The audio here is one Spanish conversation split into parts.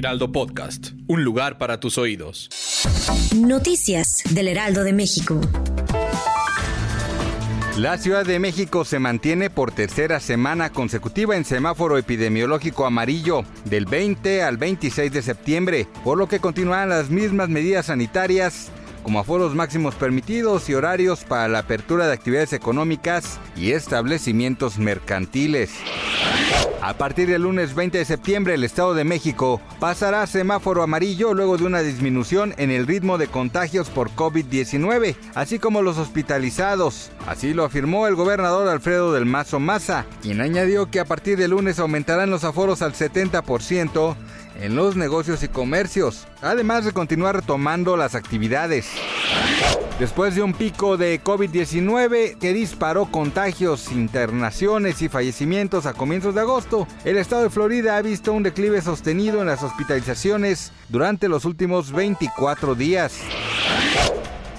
Heraldo Podcast, un lugar para tus oídos. Noticias del Heraldo de México. La Ciudad de México se mantiene por tercera semana consecutiva en semáforo epidemiológico amarillo del 20 al 26 de septiembre, por lo que continúan las mismas medidas sanitarias como aforos máximos permitidos y horarios para la apertura de actividades económicas y establecimientos mercantiles. A partir del lunes 20 de septiembre, el Estado de México pasará a semáforo amarillo luego de una disminución en el ritmo de contagios por COVID-19, así como los hospitalizados. Así lo afirmó el gobernador Alfredo del Mazo Maza, quien añadió que a partir del lunes aumentarán los aforos al 70% en los negocios y comercios, además de continuar retomando las actividades. Después de un pico de COVID-19 que disparó contagios, internaciones y fallecimientos a comienzos de agosto, el estado de Florida ha visto un declive sostenido en las hospitalizaciones durante los últimos 24 días.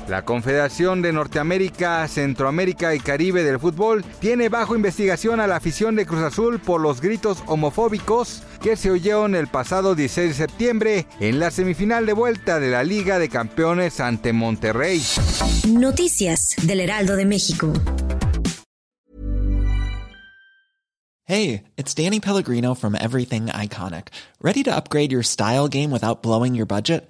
La Confederación de Norteamérica, Centroamérica y Caribe del Fútbol tiene bajo investigación a la afición de Cruz Azul por los gritos homofóbicos que se oyeron el pasado 16 de septiembre en la semifinal de vuelta de la Liga de Campeones ante Monterrey. Noticias del Heraldo de México. Hey, it's Danny Pellegrino from Everything Iconic. ¿Ready to upgrade your style game without blowing your budget?